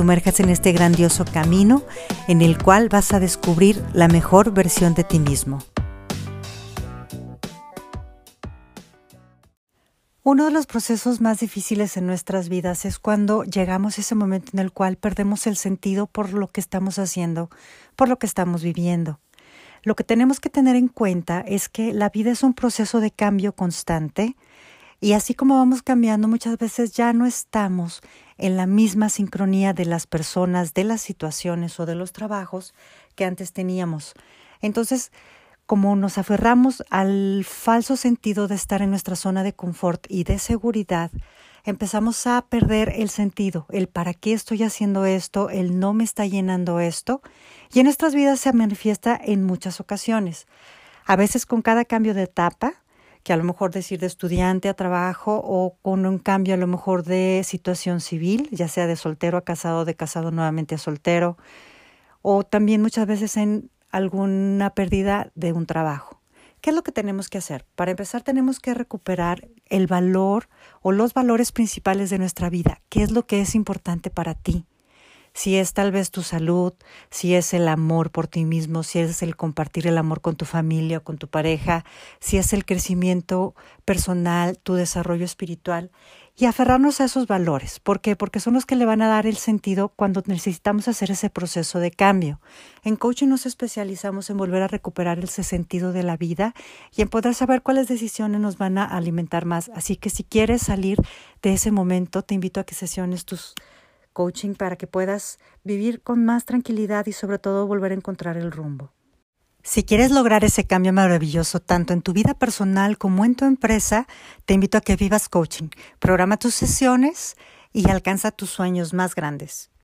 sumerjas en este grandioso camino en el cual vas a descubrir la mejor versión de ti mismo. Uno de los procesos más difíciles en nuestras vidas es cuando llegamos a ese momento en el cual perdemos el sentido por lo que estamos haciendo, por lo que estamos viviendo. Lo que tenemos que tener en cuenta es que la vida es un proceso de cambio constante y así como vamos cambiando, muchas veces ya no estamos en la misma sincronía de las personas, de las situaciones o de los trabajos que antes teníamos. Entonces, como nos aferramos al falso sentido de estar en nuestra zona de confort y de seguridad, empezamos a perder el sentido, el para qué estoy haciendo esto, el no me está llenando esto, y en nuestras vidas se manifiesta en muchas ocasiones. A veces con cada cambio de etapa, que a lo mejor decir de estudiante a trabajo o con un cambio a lo mejor de situación civil, ya sea de soltero a casado, de casado nuevamente a soltero, o también muchas veces en alguna pérdida de un trabajo. ¿Qué es lo que tenemos que hacer? Para empezar tenemos que recuperar el valor o los valores principales de nuestra vida. ¿Qué es lo que es importante para ti? Si es tal vez tu salud, si es el amor por ti mismo, si es el compartir el amor con tu familia o con tu pareja, si es el crecimiento personal, tu desarrollo espiritual y aferrarnos a esos valores. ¿Por qué? Porque son los que le van a dar el sentido cuando necesitamos hacer ese proceso de cambio. En coaching nos especializamos en volver a recuperar ese sentido de la vida y en poder saber cuáles decisiones nos van a alimentar más. Así que si quieres salir de ese momento, te invito a que sesiones tus coaching para que puedas vivir con más tranquilidad y sobre todo volver a encontrar el rumbo. Si quieres lograr ese cambio maravilloso tanto en tu vida personal como en tu empresa, te invito a que vivas coaching. Programa tus sesiones y alcanza tus sueños más grandes.